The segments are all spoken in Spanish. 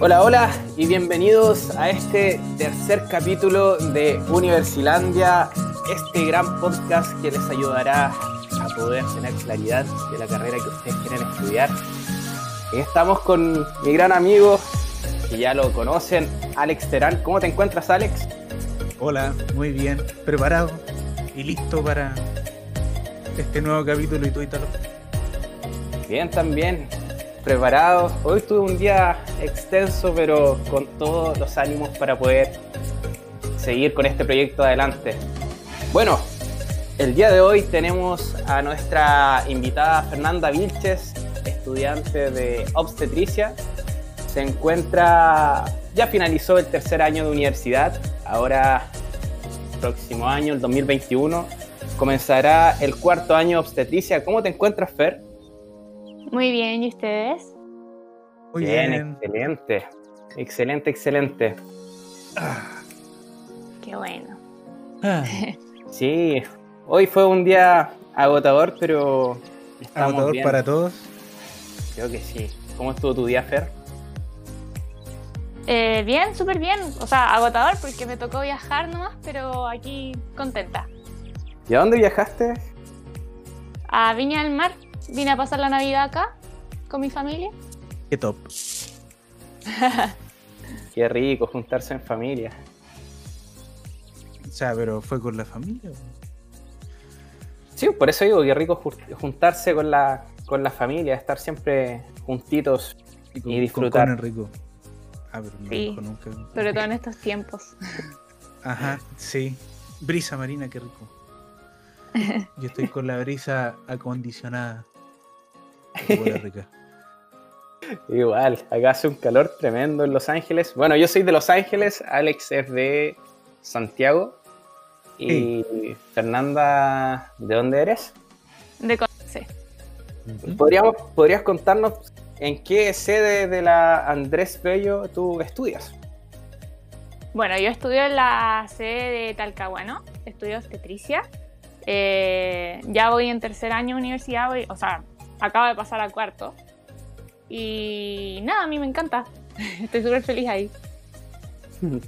Hola, hola y bienvenidos a este tercer capítulo de Universilandia, este gran podcast que les ayudará a poder tener claridad de la carrera que ustedes quieren estudiar. Estamos con mi gran amigo, que ya lo conocen, Alex Terán. ¿Cómo te encuentras, Alex? Hola, muy bien, preparado y listo para este nuevo capítulo y tú. Bien, también preparado. Hoy tuve un día extenso, pero con todos los ánimos para poder seguir con este proyecto adelante. Bueno, el día de hoy tenemos a nuestra invitada Fernanda Vilches, estudiante de obstetricia. Se encuentra, ya finalizó el tercer año de universidad, ahora próximo año, el 2021, comenzará el cuarto año de obstetricia. ¿Cómo te encuentras, Fer? Muy bien, ¿y ustedes? Muy bien, excelente. Excelente, excelente. Qué bueno. Ah. Sí, hoy fue un día agotador, pero agotador para todos. Creo que sí. ¿Cómo estuvo tu día, Fer? Eh, bien, súper bien. O sea, agotador porque me tocó viajar nomás, pero aquí contenta. ¿Y a dónde viajaste? A Viña del Mar. Vine a pasar la Navidad acá con mi familia. Qué top. Qué rico juntarse en familia. O sea, pero fue con la familia. Sí, por eso digo, qué rico juntarse con la, con la familia, estar siempre juntitos y, disfrutar. Con rico. Ah, pero no sí, nunca. Sobre todo en estos tiempos. Ajá, sí. Brisa marina, qué rico. Yo estoy con la brisa acondicionada. rica. Igual, acá hace un calor tremendo en Los Ángeles. Bueno, yo soy de Los Ángeles, Alex es de Santiago. Y Fernanda, ¿de dónde eres? De Conce. ¿Podríamos, ¿Podrías contarnos en qué sede de la Andrés Bello tú estudias? Bueno, yo estudio en la sede de Talcahuano, estudio obstetricia. Eh, ya voy en tercer año de universidad, o sea, acabo de pasar a cuarto. Y nada, a mí me encanta. Estoy súper feliz ahí.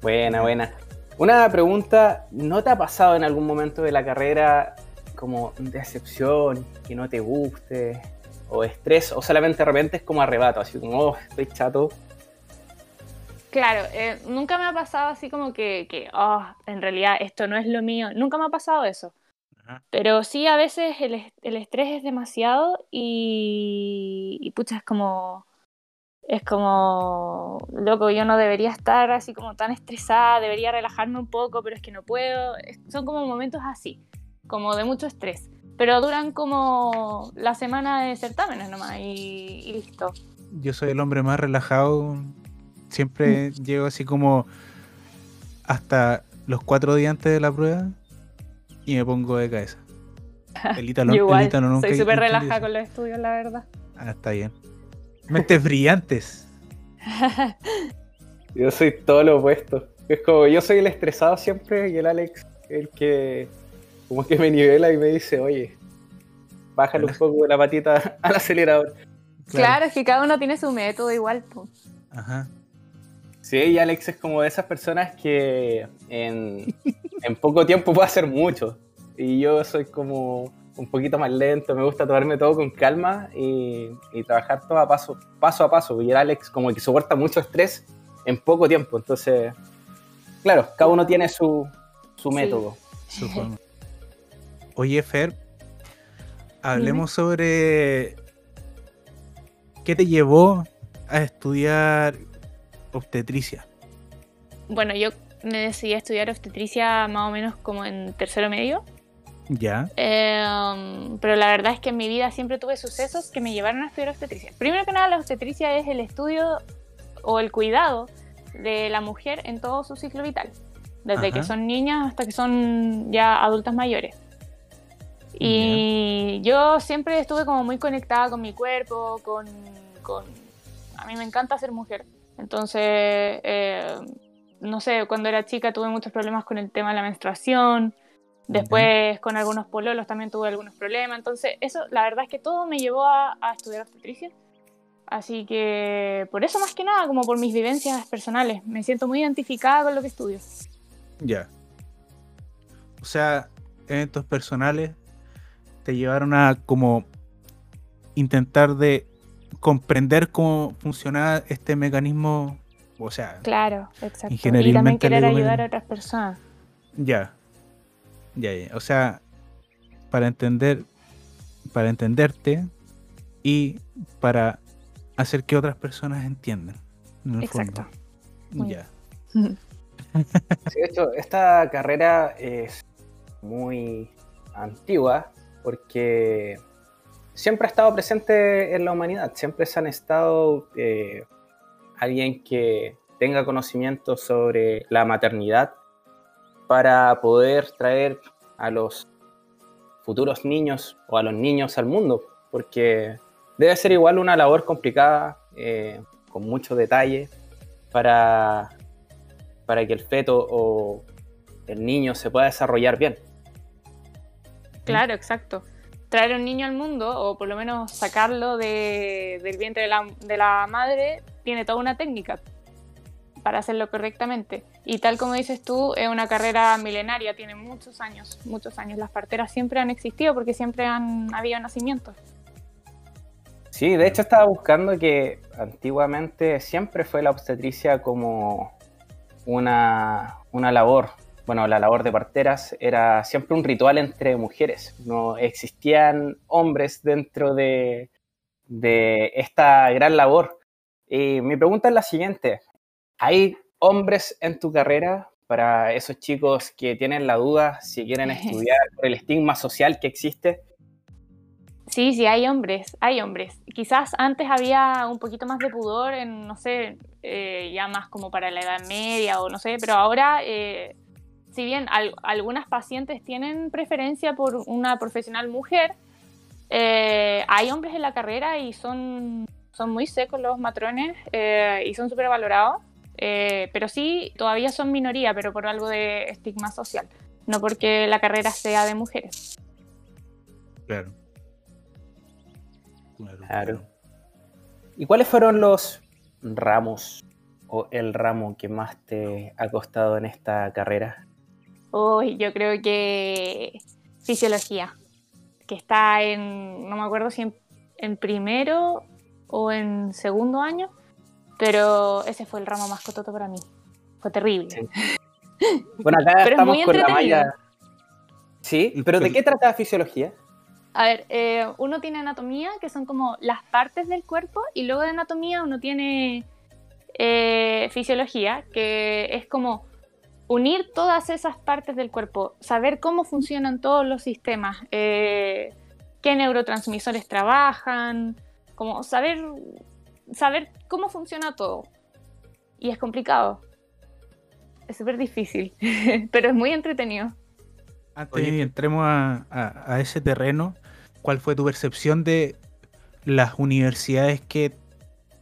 Buena, buena. Una pregunta, ¿no te ha pasado en algún momento de la carrera como decepción, que no te guste, o estrés, o solamente de repente es como arrebato, así como, oh, estoy chato? Claro, eh, nunca me ha pasado así como que, que, oh, en realidad esto no es lo mío. Nunca me ha pasado eso. Pero sí, a veces el, el estrés es demasiado y, y, pucha, es como, es como, loco, yo no debería estar así como tan estresada, debería relajarme un poco, pero es que no puedo. son como momentos así, como de mucho estrés. Pero duran como la semana de certámenes nomás y, y listo. Yo soy el hombre más relajado. Siempre llego así como hasta los cuatro días antes de la prueba y me pongo de cabeza. El Ítalo, igual, soy súper relajada con los estudios, la verdad. Ah, está bien. Mentes brillantes. yo soy todo lo opuesto. Es como, yo soy el estresado siempre y el Alex el que como que me nivela y me dice, oye, bájale un poco de la patita al acelerador. Claro. es que cada uno tiene su método igual. Ajá. Sí, y Alex es como de esas personas que en, en poco tiempo puede hacer mucho. Y yo soy como un poquito más lento, me gusta tomarme todo con calma y, trabajar todo a paso, paso a paso. Y el Alex como que soporta mucho estrés en poco tiempo. Entonces, claro, cada uno tiene su, su método. Oye, Fer, hablemos sobre qué te llevó a estudiar obstetricia? Bueno, yo decidí a estudiar obstetricia más o menos como en tercero medio. Ya. Em, pero la verdad es que en mi vida siempre tuve sucesos que me llevaron a estudiar obstetricia. Primero que nada, la obstetricia es el estudio o el cuidado de la mujer en todo su ciclo vital, desde que son niñas hasta que son ya adultas mayores. Y yo siempre estuve como muy conectada con mi cuerpo, con, con... A mí me encanta ser mujer. Entonces, eh, no sé, cuando era chica tuve muchos problemas con el tema de la menstruación. Después con algunos pololos también tuve algunos problemas. Entonces, eso, la verdad es que todo me llevó a, estudiar obstetricia. Así que por eso más que nada, como por mis vivencias personales, me siento muy identificada con lo que estudio. Ya. O sea, eventos personales te llevaron a como intentar de comprender cómo funcionaba este mecanismo, o sea, claro, exacto. Y también querer ayudar a otras personas. Ya. Ya, ya. O sea, para entender, para entenderte y para hacer que otras personas entiendan. Exacto. Ya. de hecho, esta carrera es muy antigua porque siempre ha estado presente en la humanidad, siempre se han estado eh, alguien que tenga conocimiento sobre la maternidad para poder traer a los futuros niños o a los niños al mundo, porque debe ser igual una labor complicada, eh, con mucho detalle, para, para que el feto o el niño se pueda desarrollar bien. Claro, exacto. Traer un niño al mundo, o por lo menos sacarlo del vientre de de la madre, tiene toda una técnica para hacerlo correctamente. Y tal como dices tú, es una carrera milenaria, tiene muchos años, muchos años. Las parteras siempre han existido porque siempre han habido nacimientos. Sí, de hecho estaba buscando que antiguamente siempre fue la obstetricia como una, una labor bueno, la labor de parteras era siempre un ritual entre mujeres. No existían hombres dentro de, esta gran labor. Y mi pregunta es la siguiente. ¿Hay hombres en tu carrera para esos chicos que tienen la duda si quieren estudiar por el estigma social que existe? Sí, sí, hay hombres, hay hombres. Quizás antes había un poquito más de pudor en, no sé, eh, ya más como para la edad media o no sé, pero ahora eh, si bien algunas pacientes tienen preferencia por una profesional mujer, eh, hay hombres en la carrera y son, son muy secos los matrones eh, y son súper valorados, eh, pero sí, todavía son minoría, pero por algo de estigma social, no porque la carrera sea de mujeres. Claro. Claro. ¿Y cuáles fueron los ramos o el ramo que más te ha costado en esta carrera? Uy, yo creo que fisiología, que está en, no me acuerdo si en, primero o en segundo año, pero ese fue el ramo más cototo para mí. Fue terrible. Bueno, acá estamos con la malla. Sí, pero ¿de qué trata fisiología? A ver, eh, uno tiene anatomía, que son como las partes del cuerpo, y luego de anatomía uno tiene eh, fisiología, que es como unir todas esas partes del cuerpo, saber cómo funcionan todos los sistemas, eh, qué neurotransmisores trabajan, como saber, saber cómo funciona todo. Y es complicado. Es súper difícil, pero es muy entretenido. Antes de entremos a, ese terreno, ¿cuál fue tu percepción de las universidades que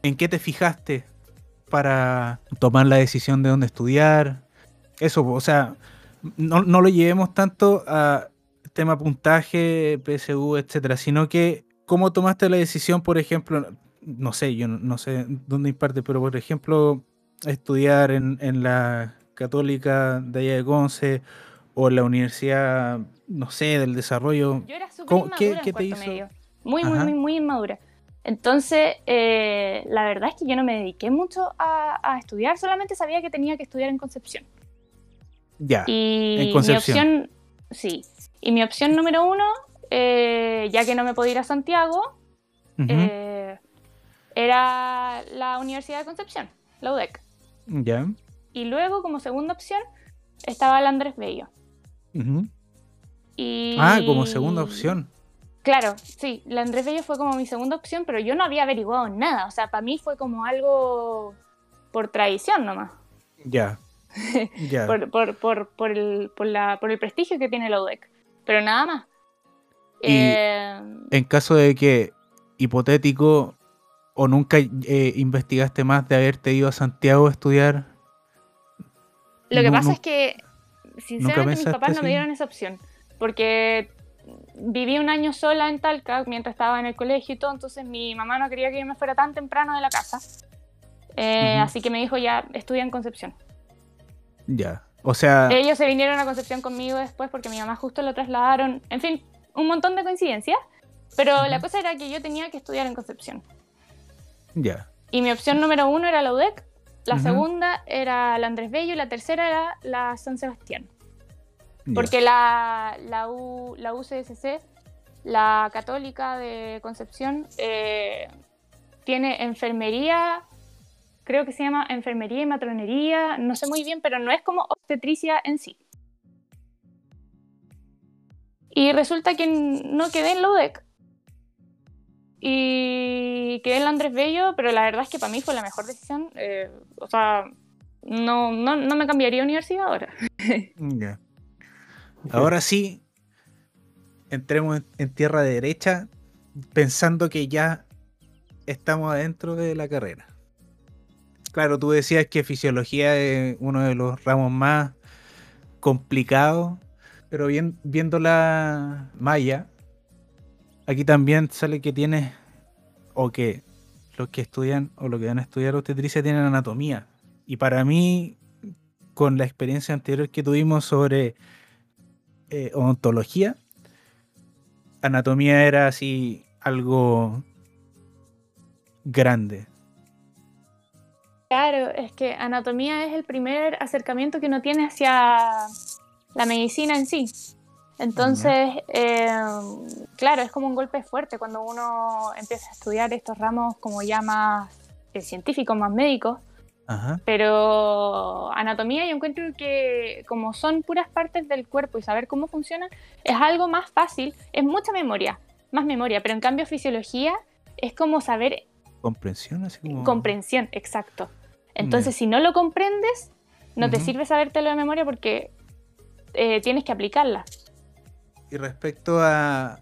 en qué te fijaste para tomar la decisión de dónde estudiar? eso, o sea, no, lo llevemos tanto a tema puntaje, PSU, etcétera, sino que cómo tomaste la decisión, por ejemplo, no sé, yo no, sé dónde imparte, pero por ejemplo, estudiar en, la Católica de allá de Conce o en la Universidad, no sé, del Desarrollo. Yo era súper inmadura ¿qué, te hizo? Muy, muy, muy, muy inmadura. Entonces, eh, la verdad es que yo no me dediqué mucho a, a, estudiar, solamente sabía que tenía que estudiar en Concepción. Ya. Y en Concepción. mi opción, sí. Y mi opción número uno, eh, ya que no me podía ir a Santiago, eh, era la Universidad de Concepción, la UDEC. Ya. Y luego, como segunda opción, estaba el Andrés Bello. y... Ah, como segunda opción. Claro, sí, la Andrés Bello fue como mi segunda opción, pero yo no había averiguado nada. O sea, para mí fue como algo por tradición nomás. Ya. por, por, por, el, la, por el prestigio que tiene la UDEC. Pero nada más. Eh, en caso de que, hipotético, o nunca eh, investigaste más de haberte ido a Santiago a estudiar. Lo que pasa es que, sinceramente, mis papás no me dieron esa opción. Porque viví un año sola en Talca mientras estaba en el colegio y todo, entonces mi mamá no quería que yo me fuera tan temprano de la casa. Eh, así que me dijo ya, estudia en Concepción. Ya, o sea... Ellos se vinieron a Concepción conmigo después porque mi mamá justo lo trasladaron. En fin, un montón de coincidencias. Pero la cosa era que yo tenía que estudiar en Concepción. Ya. Y mi opción número uno era la UDEC, la segunda era la Andrés Bello y la tercera era la San Sebastián. Porque la, la, U, la UCSC, la Católica de Concepción, eh, tiene enfermería, creo que se llama enfermería y matronería, no sé muy bien, pero no es como obstetricia en sí. Y resulta que no quedé en la UDEC. Y quedé en la Andrés Bello, pero la verdad es que para mí fue la mejor decisión. Eh, o sea, no, no, no, me cambiaría de universidad ahora. Ahora sí, entremos en tierra derecha pensando que ya estamos adentro de la carrera. Claro, tú decías que fisiología es uno de los ramos más complicados, pero bien, viendo la malla, aquí también sale que tienes, o que los que estudian o los que van a estudiar obstetricia tienen anatomía. Y para mí, con la experiencia anterior que tuvimos sobre eh, odontología, anatomía era así algo grande. Claro, es que anatomía es el primer acercamiento que uno tiene hacia la medicina en sí. Entonces, eh, claro, es como un golpe fuerte cuando uno empieza a estudiar estos ramos como ya más eh, científicos, más médicos, pero anatomía yo encuentro que como son puras partes del cuerpo y saber cómo funcionan es algo más fácil, es mucha memoria, más memoria, pero en cambio fisiología es como saber... Comprensión, así como... Comprensión, exacto. Entonces si no lo comprendes, no te sirve sabértelo de memoria porque eh, tienes que aplicarla. Y respecto a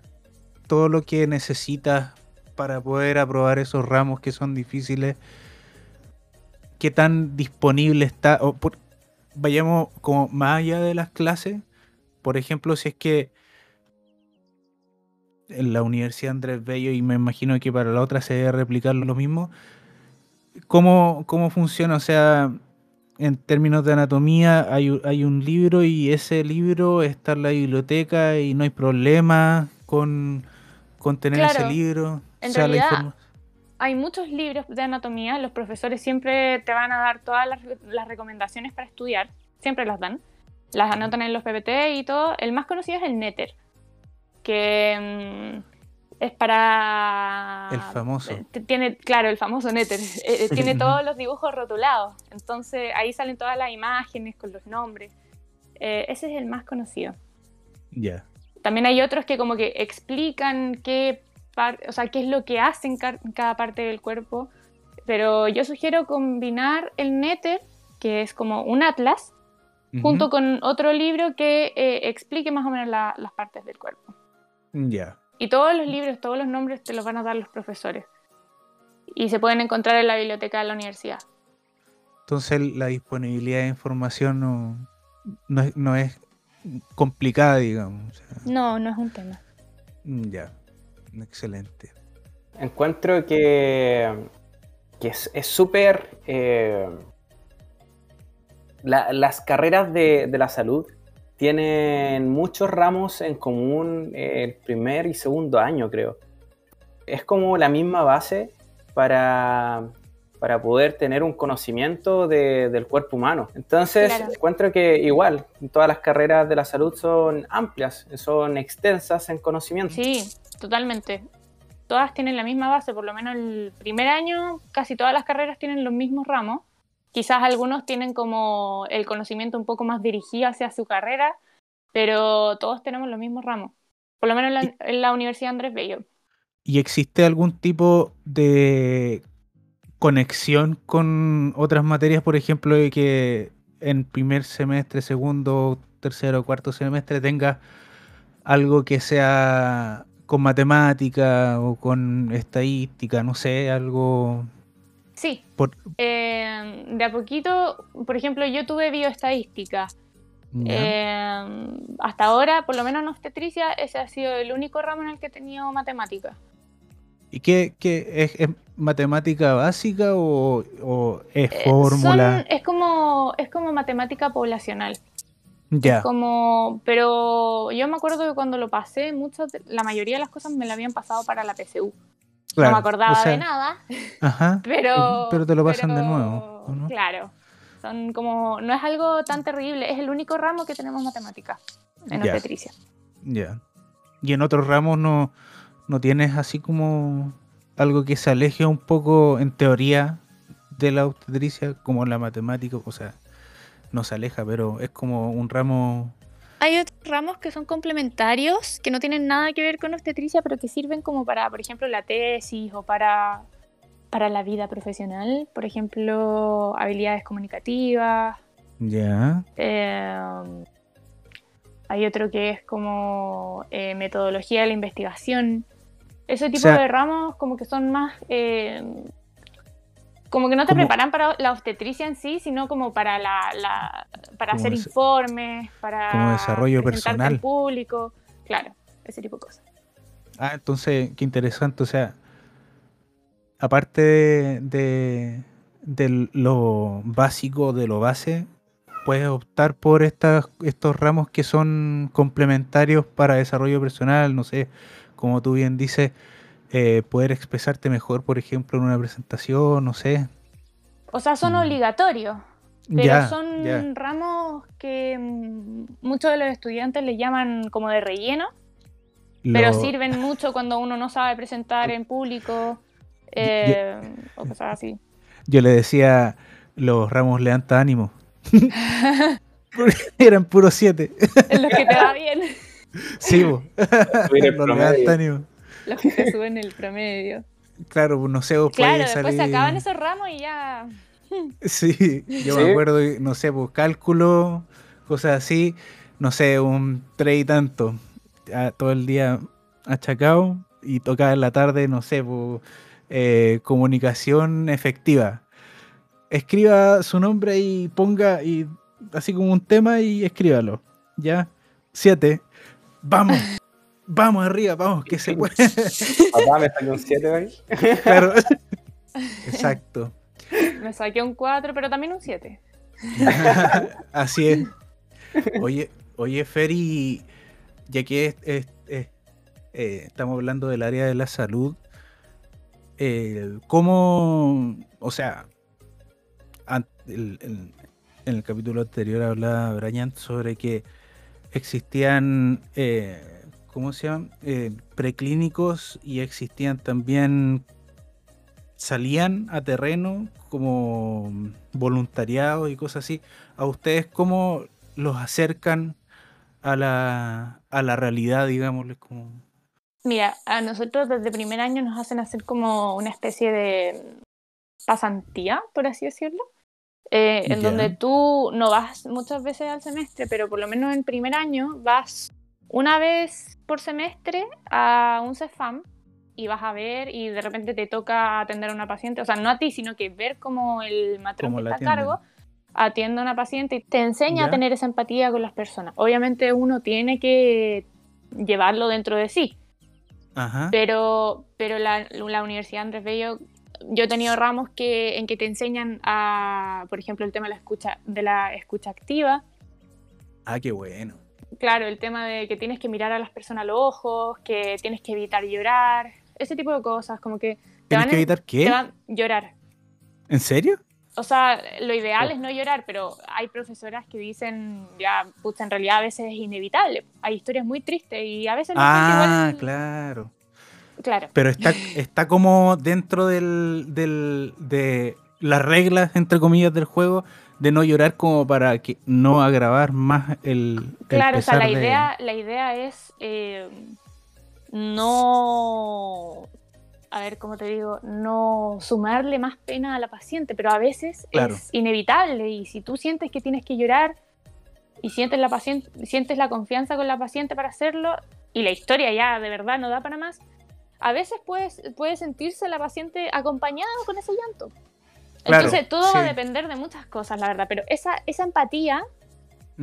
todo lo que necesitas para poder aprobar esos ramos que son difíciles, qué tan disponible está, o vayamos como más allá de las clases, por ejemplo, si es que en la Universidad Andrés Bello, y me imagino que para la otra se debe replicar lo mismo, ¿cómo, cómo funciona? O sea, en términos de anatomía, hay, hay, un libro y ese libro está en la biblioteca y no hay problema con, con tener ese libro. En realidad, hay muchos libros de anatomía, los profesores siempre te van a dar todas las, recomendaciones para estudiar, siempre las dan, las anotan en los PPT y todo. El más conocido es el Netter, que mm, es para... El famoso. Tiene, claro, el famoso Netter. Eh, eh, tiene todos los dibujos rotulados. Entonces ahí salen todas las imágenes con los nombres. Eh, ese es el más conocido. Ya. También hay otros que como que explican qué o sea, qué es lo que hacen cada parte del cuerpo. Pero yo sugiero combinar el Netter, que es como un atlas, junto con otro libro que eh, explique más o menos las partes del cuerpo. Ya. Y todos los libros, todos los nombres te los van a dar los profesores. Y se pueden encontrar en la biblioteca de la universidad. Entonces la disponibilidad de información no, no, es, complicada, digamos. no, no es un tema. Ya. Excelente. Encuentro que, que es súper... Eh, las carreras de, la salud tienen muchos ramos en común el primer y segundo año, creo. Es como la misma base para, para poder tener un conocimiento del cuerpo humano. Entonces, encuentro que igual, todas las carreras de la salud son amplias, son extensas en conocimiento. Sí, totalmente. Todas tienen la misma base, por lo menos el primer año, casi todas las carreras tienen los mismos ramos. Quizás algunos tienen como el conocimiento un poco más dirigido hacia su carrera, pero todos tenemos los mismos ramos. Por lo menos en la, Universidad Andrés Bello. ¿Y existe algún tipo de conexión con otras materias, por ejemplo, de que en primer semestre, segundo, tercero, cuarto semestre tenga algo que sea con matemática o con estadística, no sé, algo... Sí. Eh, de a poquito, por ejemplo, yo tuve bioestadística, Eh, hasta ahora, por lo menos en obstetricia, ese ha sido el único ramo en el que he tenido matemática. ¿Y qué, qué es, matemática básica o, es eh, fórmula? es como es como matemática poblacional. Ya. como, pero yo me acuerdo que cuando lo pasé, muchos, la mayoría de las cosas me la habían pasado para la PSU. No me acordaba de nada. Ajá. Pero, pero te lo pasan de nuevo. Claro. Son como, no es algo tan terrible, es el único ramo que tenemos matemática en obstetricia. Ya. Y en otros ramos no, no tienes así como algo que se aleje un poco en teoría de la obstetricia, como la matemática, o sea, no se aleja, pero es como un ramo... Hay otros ramos que son complementarios, que no tienen nada que ver con obstetricia, pero que sirven como para, por ejemplo, la tesis o para, para la vida profesional. Por ejemplo, habilidades comunicativas. Ya. Em, hay otro que es como eh, metodología de la investigación. Ese tipo de ramos como que son más em, como que no te preparan para la obstetricia en sí, sino como para la, para hacer informes, para como desarrollo personal al público, claro, ese tipo de cosas. Ah, entonces qué interesante, o sea, aparte de, lo básico, de lo base, puedes optar por estas, estos ramos que son complementarios para desarrollo personal, no sé, como tú bien dices, eh, poder expresarte mejor, por ejemplo, en una presentación, no sé. O sea, son mm. obligatorios, pero son ramos que mm, muchos de los estudiantes le llaman como de relleno, pero sirven mucho cuando uno no sabe presentar en público eh, o cosas así. Yo le decía, los ramos le dan ánimo. eran puros siete. En los que te va bien. Sí, vos. los ánimo. Los que te suben el promedio. Claro, pues, no sé, vos Claro, después se acaban esos ramos y ya. Sí, yo me acuerdo, no sé, pues cálculo, cosas así, no sé, un tres y tanto, todo el día achacado y tocaba en la tarde, no sé, pues, eh, comunicación efectiva. Escriba su nombre y ponga y así como un tema y escríbalo. ¿Ya? Siete. Vamos. Vamos arriba, vamos, que se puede. Papá, me salió un 7 ahí. Claro. Exacto. Me saqué un 4, pero también un 7. Así es. Oye, oye, Feri, ya que es, eh, estamos hablando del área de la salud, eh, ¿cómo, o sea, en el capítulo anterior hablaba Brian sobre que existían eh, ¿cómo se llaman? Eh, preclínicos y existían también, salían a terreno como voluntariados y cosas así. ¿A ustedes cómo los acercan a la, a la realidad, digámosles? Como... Mira, a nosotros desde primer año nos hacen hacer como una especie de pasantía, por así decirlo. Eh, en donde tú no vas muchas veces al semestre, pero por lo menos en primer año vas una vez por semestre a un CEFAM y vas a ver y de repente te toca atender a una paciente, o sea, no a ti, sino que ver cómo el matrón que está a cargo atiende a una paciente y te enseña a tener esa empatía con las personas. Obviamente uno tiene que llevarlo dentro de sí. Pero, pero la, la, Universidad Andrés Bello, yo he tenido ramos que, en que te enseñan a, por ejemplo, el tema de la escucha, de la escucha activa. Ah, qué bueno claro, el tema de que tienes que mirar a las personas a los ojos, que tienes que evitar llorar, ese tipo de cosas, como que... ¿Tienes que evitar qué? Te van llorar. ¿En serio? O sea, lo ideal oh. es no llorar, pero hay profesoras que dicen, ya, pucha, en realidad a veces es inevitable. Hay historias muy tristes y a veces... Ah, claro. Claro. Pero está, está como dentro del, del, de las reglas, entre comillas, del juego, de no llorar como para que no agravar más el, claro o sea la idea la idea es eh, no a ver cómo te digo no sumarle más pena a la paciente pero a veces es inevitable y si tú sientes que tienes que llorar y sientes la paciente sientes la confianza con la paciente para hacerlo y la historia ya de verdad no da para más a veces puedes puede sentirse la paciente acompañada con ese llanto entonces todo va a depender de muchas cosas, la verdad, pero esa, esa empatía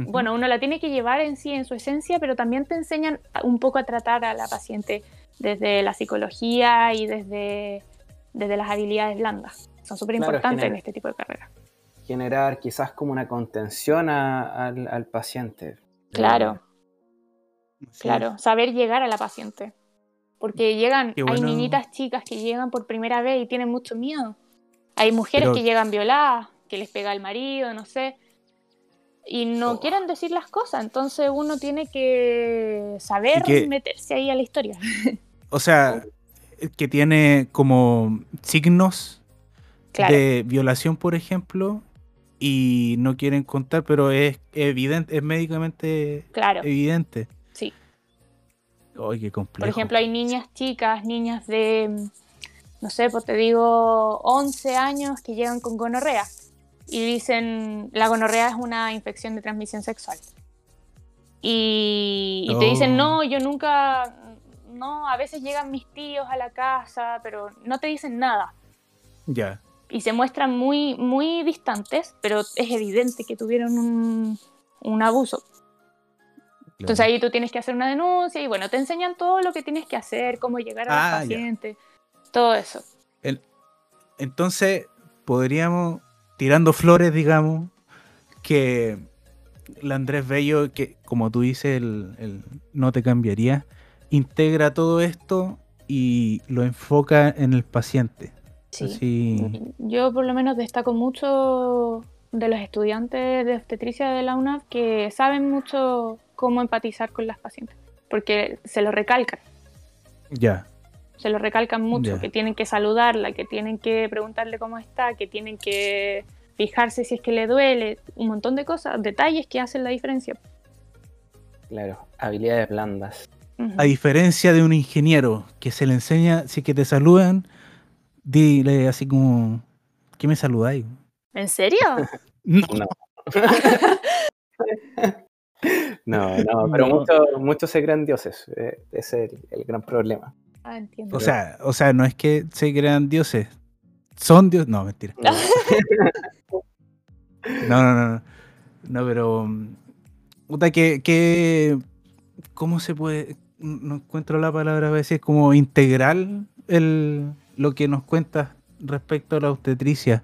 bueno, uno la tiene que llevar en sí, en su esencia, pero también te enseñan un poco a tratar a la paciente desde la psicología y desde, desde las habilidades blandas. Son súper importantes en este tipo de carreras. Generar quizás como una contención al, paciente. Claro. Claro, saber llegar a la paciente. Porque llegan, hay niñitas chicas que llegan por primera vez y tienen mucho miedo. Hay mujeres que llegan violadas, que les pega el marido, no sé y no oh. quieren decir las cosas, entonces uno tiene que saber meterse ahí a la historia. O sea, que tiene como signos de violación, por ejemplo, y no quieren contar, pero es evidente, es médicamente evidente. Sí. Ay, qué complejo. Por ejemplo, hay niñas chicas, niñas de, no sé, pues te digo, 11 años que llegan con gonorrea y dicen la gonorrea es una infección de transmisión sexual. Y, te dicen, oh. no, yo nunca, no, a veces llegan mis tíos a la casa, pero no te dicen nada. Ya. Y se muestran muy, muy distantes, pero es evidente que tuvieron un, un abuso. Entonces ahí tú tienes que hacer una denuncia y bueno, te enseñan todo lo que tienes que hacer, cómo llegar al ah, paciente, todo eso. entonces, podríamos tirando flores, digamos, que la Andrés Bello, que como tú dices, el, no te cambiaría, integra todo esto y lo enfoca en el paciente. Sí. Yo por lo menos destaco mucho de los estudiantes de obstetricia de la UNAV que saben mucho cómo empatizar con las pacientes, porque se lo recalcan. Ya. Se lo recalcan mucho, que tienen que saludarla, que tienen que preguntarle cómo está, que tienen que fijarse si es que le duele, un montón de cosas, detalles que hacen la diferencia. Claro, habilidades blandas. A diferencia de un ingeniero que se le enseña, si que te saludan, dile así como, ¿qué me saludáis? ¿En serio? no. no. no, pero muchos muchos se crean dioses. Eh, ese es el gran problema. Ah, entiendo. O sea, o sea, no es que se crean dioses, son dioses. No, mentira. No, no, no. No, pero. Puta, que, que. ¿Cómo se puede.? No encuentro la palabra a veces, como integral el, lo que nos cuentas respecto a la obstetricia,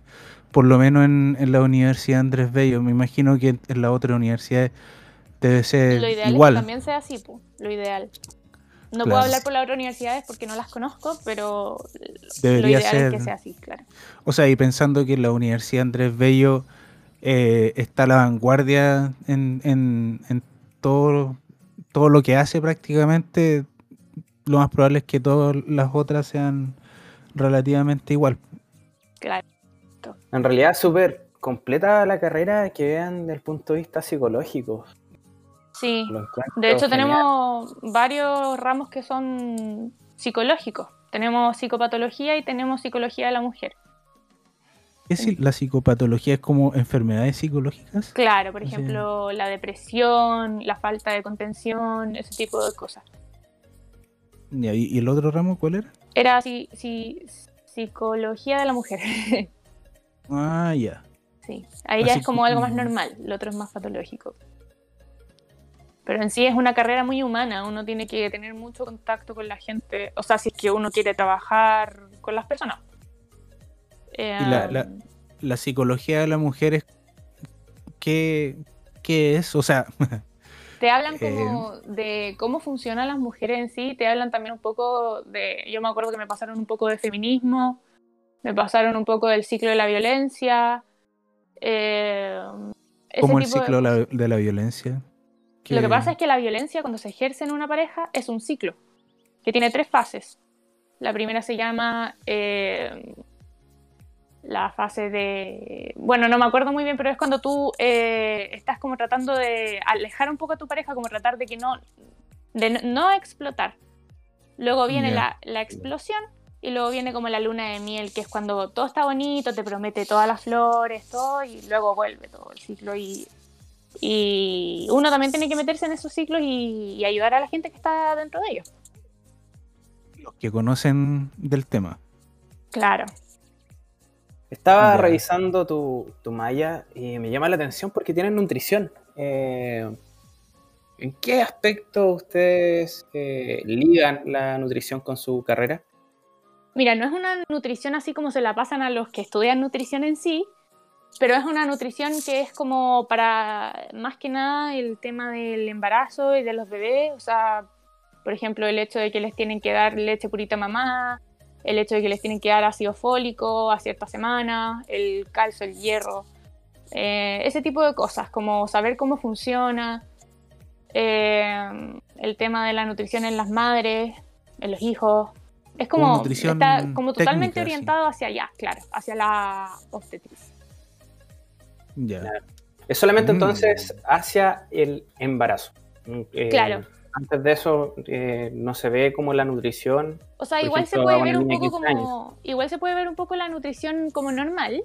por lo menos en, la Universidad Andrés Bello. Me imagino que en la otra universidad debe ser lo ideal igual. Es que también sea así, lo ideal. No puedo hablar por las otras universidades porque no las conozco, pero Debería lo ideal ser... es que sea así, claro. O sea, y pensando que la Universidad Andrés Bello eh, está a la vanguardia en, en, todo, todo lo que hace prácticamente, lo más probable es que todas las otras sean relativamente igual. Claro. En realidad súper completa la carrera que vean desde el punto de vista psicológico. Sí, de hecho tenemos varios ramos que son psicológicos. Tenemos psicopatología y tenemos psicología de la mujer. ¿Es la psicopatología es como enfermedades psicológicas? Claro, por ejemplo, la depresión, la falta de contención, ese tipo de cosas. ¿Y, el otro ramo cuál era? Era psicología de la mujer. ah, ya. Sí, ahí ya es como algo más normal, el otro es más patológico. Pero en sí es una carrera muy humana, uno tiene que tener mucho contacto con la gente, o sea, si es que uno quiere trabajar con las personas. ¿Y la, la, psicología de la mujer es qué, qué es? O sea... te hablan como eh, de cómo funcionan las mujeres en sí, te hablan también un poco de, yo me acuerdo que me pasaron un poco de feminismo, me pasaron un poco del ciclo de la violencia. Eh, ¿Cómo el ciclo de la violencia? Lo que pasa es que la violencia cuando se ejerce en una pareja es un ciclo que tiene tres fases. La primera se llama eh, la fase de... Bueno, no me acuerdo muy bien, pero es cuando tú eh, estás como tratando de alejar un poco a tu pareja, como tratar de que no... de no, explotar. Luego viene la, la, explosión y luego viene como la luna de miel, que es cuando todo está bonito, te promete todas las flores, todo, y luego vuelve todo el ciclo y y uno también tiene que meterse en esos ciclos y, ayudar a la gente que está dentro de ellos. Los que conocen del tema. Claro. Estaba revisando tu, tu malla y me llama la atención porque tienen nutrición. eh, ¿en qué aspecto ustedes eh, ligan la nutrición con su carrera? Mira, no es una nutrición así como se la pasan a los que estudian nutrición en sí, pero es una nutrición que es como para más que nada el tema del embarazo y de los bebés, o sea, por ejemplo, el hecho de que les tienen que dar leche purita mamá, el hecho de que les tienen que dar ácido fólico a cierta semana, el calcio, el hierro, eh, ese tipo de cosas, como saber cómo funciona, eh, el tema de la nutrición en las madres, en los hijos. Es como, está como totalmente orientado hacia allá, claro, hacia la obstetricia. Ya. Es solamente mm. entonces hacia el embarazo. Eh, claro. Antes de eso eh, no se ve como la nutrición. O sea, igual se puede ver un poco como. Igual se puede ver un poco la nutrición como normal,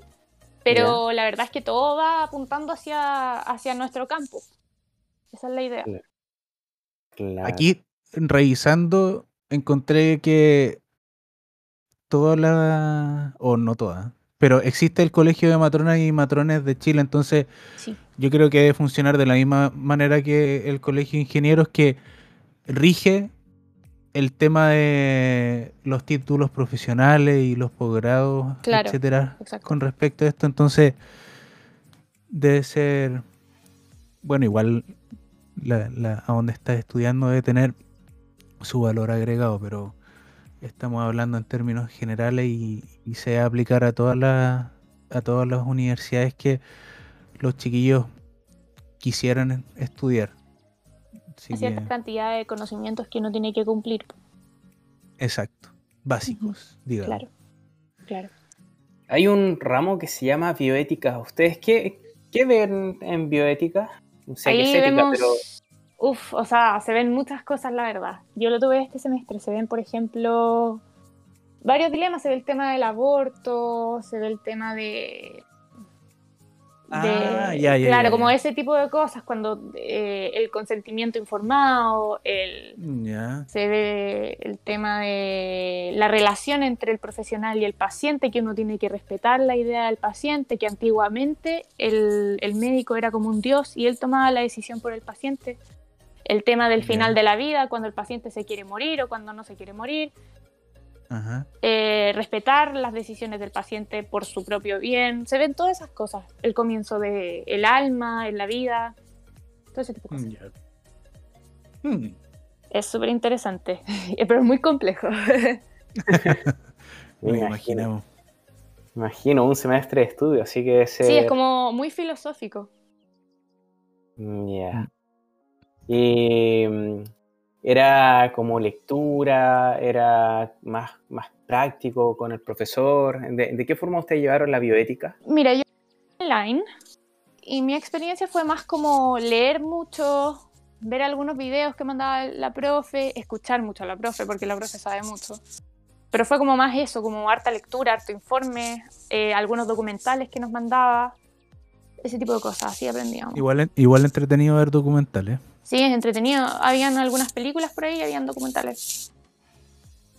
pero la verdad es que todo va apuntando hacia, hacia nuestro campo. Esa es la idea. Aquí, revisando, encontré que toda la. o no toda. Pero existe el Colegio de Matronas y Matrones de Chile, entonces yo creo que debe funcionar de la misma manera que el Colegio de Ingenieros que rige el tema de los títulos profesionales y los posgrados, etcétera, con respecto a esto. Entonces, debe ser, bueno, igual la, a donde estás estudiando debe tener su valor agregado, pero estamos hablando en términos generales y, se va a aplicar a todas las a todas las universidades que los chiquillos quisieran estudiar. Hay cierta cantidad de conocimientos que uno tiene que cumplir. Exacto, básicos, digamos. Claro, claro. Hay un ramo que se llama bioética. ¿Ustedes qué, qué ven en bioética? No sé Ahí qué vemos... pero Uf, o sea, se ven muchas cosas, la verdad. Yo lo tuve este semestre. Se ven, por ejemplo, varios dilemas. Se ve el tema del aborto, se ve el tema de. ah, ya, ya, claro, como ese tipo de cosas, cuando eh, el consentimiento informado, el, se ve el tema de la relación entre el profesional y el paciente, que uno tiene que respetar la idea del paciente, que antiguamente el, el médico era como un dios y él tomaba la decisión por el paciente el tema del final de la vida, cuando el paciente se quiere morir o cuando no se quiere morir. Eh, respetar las decisiones del paciente por su propio bien. Se ven todas esas cosas. El comienzo del el alma, en la vida. Todo ese tipo de cosas. Hmm. Es súper interesante, pero es muy complejo. Me imaginamos. Imagino un semestre de estudio, así que Sí, es como muy filosófico. Ya. Y mm, era como lectura, era más, más práctico con el profesor. ¿De, qué forma ustedes llevaron la bioética? Mira, yo online y mi experiencia fue más como leer mucho, ver algunos videos que mandaba la profe, escuchar mucho a la profe, porque la profe sabe mucho. Pero fue como más eso, como harta lectura, harto informe, eh, algunos documentales que nos mandaba, ese tipo de cosas, así aprendíamos. Igual, igual entretenido ver documentales. Sí, es entretenido. Habían algunas películas por ahí, habían documentales.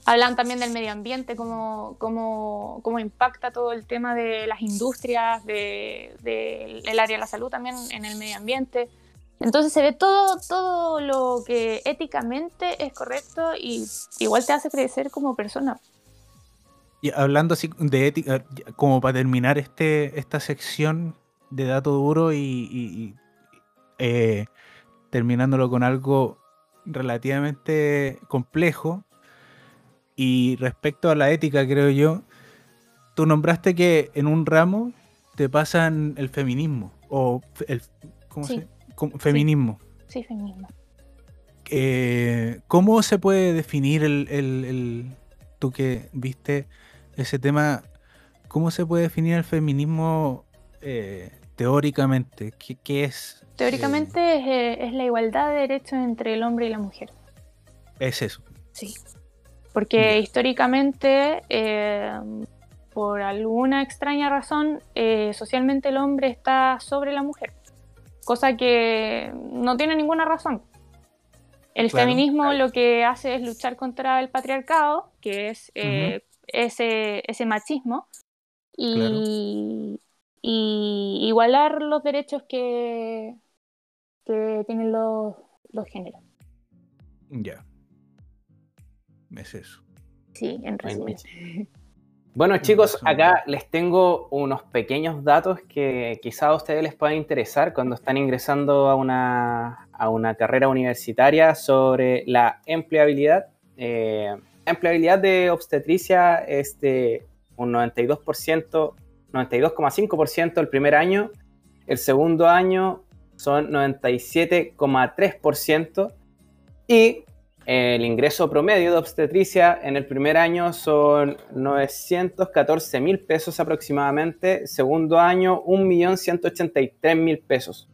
Hablan también del medio ambiente, cómo, cómo, cómo impacta todo el tema de las industrias, del de, área de la salud también en el medio ambiente. Entonces se ve todo, todo lo que éticamente es correcto y igual te hace crecer como persona. Y hablando así de ética, como para terminar este, esta sección de dato duro y, eh, terminándolo con algo relativamente complejo. Y respecto a la ética, creo yo, tú nombraste que en un ramo te pasan el feminismo o el ¿cómo se, feminismo. Sí, feminismo. Eh, ¿Cómo se puede definir el, el, tú que viste ese tema, cómo se puede definir el feminismo eh, teóricamente? ¿Qué, qué es? Teóricamente eh, es, la igualdad de derechos entre el hombre y la mujer. Es eso. Sí. Porque históricamente, eh, por alguna extraña razón, eh, socialmente el hombre está sobre la mujer. Cosa que no tiene ninguna razón. El feminismo lo que hace es luchar contra el patriarcado, que es ese, ese machismo, y, y igualar los derechos que, que tienen los, los géneros. Ya. Es eso. Sí, en resumen. Bueno chicos, acá les tengo unos pequeños datos que quizá a ustedes les puedan interesar cuando están ingresando a una, a una carrera universitaria sobre la empleabilidad. Eh, empleabilidad de obstetricia es de un 92%, 92,5% el primer año, el segundo año son 97,3% y el ingreso promedio de obstetricia en el primer año son 914 mil pesos aproximadamente, segundo año 1.183.000 pesos.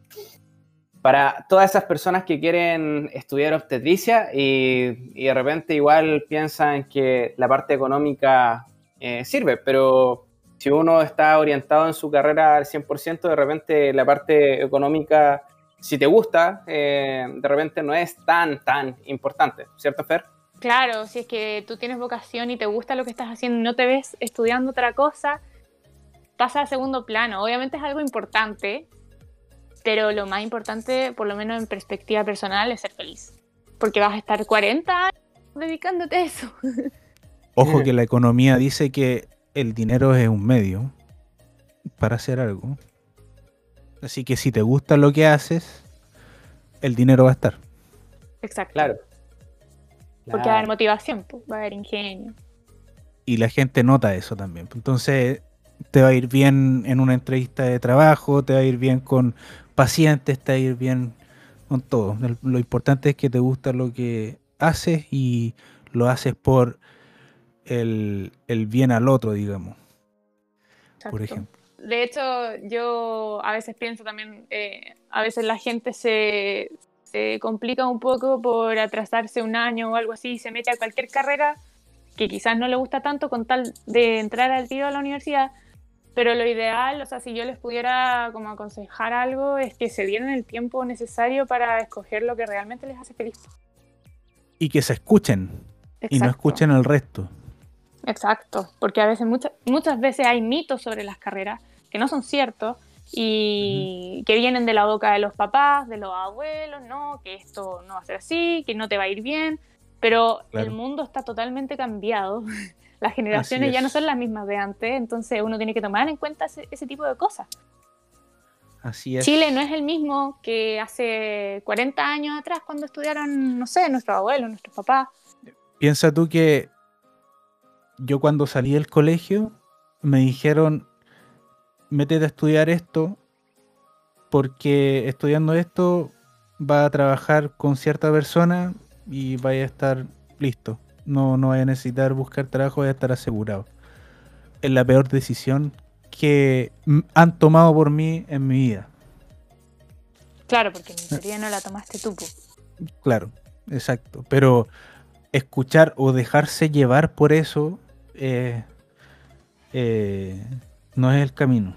Para todas esas personas que quieren estudiar obstetricia y, de repente igual piensan que la parte económica eh, sirve, pero si uno está orientado en su carrera al 100%, de repente la parte económica si te gusta, eh, de repente no es tan, tan importante, ¿cierto, Fer? Claro, si es que tú tienes vocación y te gusta lo que estás haciendo y no te ves estudiando otra cosa, pasa al segundo plano. Obviamente es algo importante, pero lo más importante, por lo menos en perspectiva personal, es ser feliz. Porque vas a estar 40 años dedicándote a eso. Ojo que la economía dice que el dinero es un medio para hacer algo. Así que si te gusta lo que haces, el dinero va a estar. Exacto. Claro. Porque va a haber motivación, va a haber ingenio. Y la gente nota eso también. Entonces, te va a ir bien en una entrevista de trabajo, te va a ir bien con pacientes, te va a ir bien con todo. Lo importante es que te gusta lo que haces y lo haces por el, bien al otro, digamos. Por ejemplo de hecho, yo a veces pienso también, eh, a veces la gente se, complica un poco por atrasarse un año o algo así y se mete a cualquier carrera que quizás no le gusta tanto con tal de entrar al tiro a la universidad. Pero lo ideal, o sea, si yo les pudiera como aconsejar algo, es que se dieran el tiempo necesario para escoger lo que realmente les hace feliz. Y que se escuchen. Y no escuchen al resto. Exacto, porque a veces, muchas, muchas veces hay mitos sobre las carreras que no son ciertos y que vienen de la boca de los papás, de los abuelos, no, que esto no va a ser así, que no te va a ir bien, pero el mundo está totalmente cambiado. Las generaciones ya no son las mismas de antes, entonces uno tiene que tomar en cuenta ese, tipo de cosas. Así es. Chile no es el mismo que hace 40 años atrás cuando estudiaron, no sé, nuestros abuelos, nuestros papás. Piensa tú que yo cuando salí del colegio me dijeron, métete a estudiar esto porque estudiando esto va a trabajar con cierta persona y vaya a estar listo. No, no vaya a necesitar buscar trabajo, vaya a estar asegurado. Es la peor decisión que han tomado por mí en mi vida. Claro, porque en teoría no la tomaste tú. Claro, exacto. Pero escuchar o dejarse llevar por eso eh, eh, no es el camino.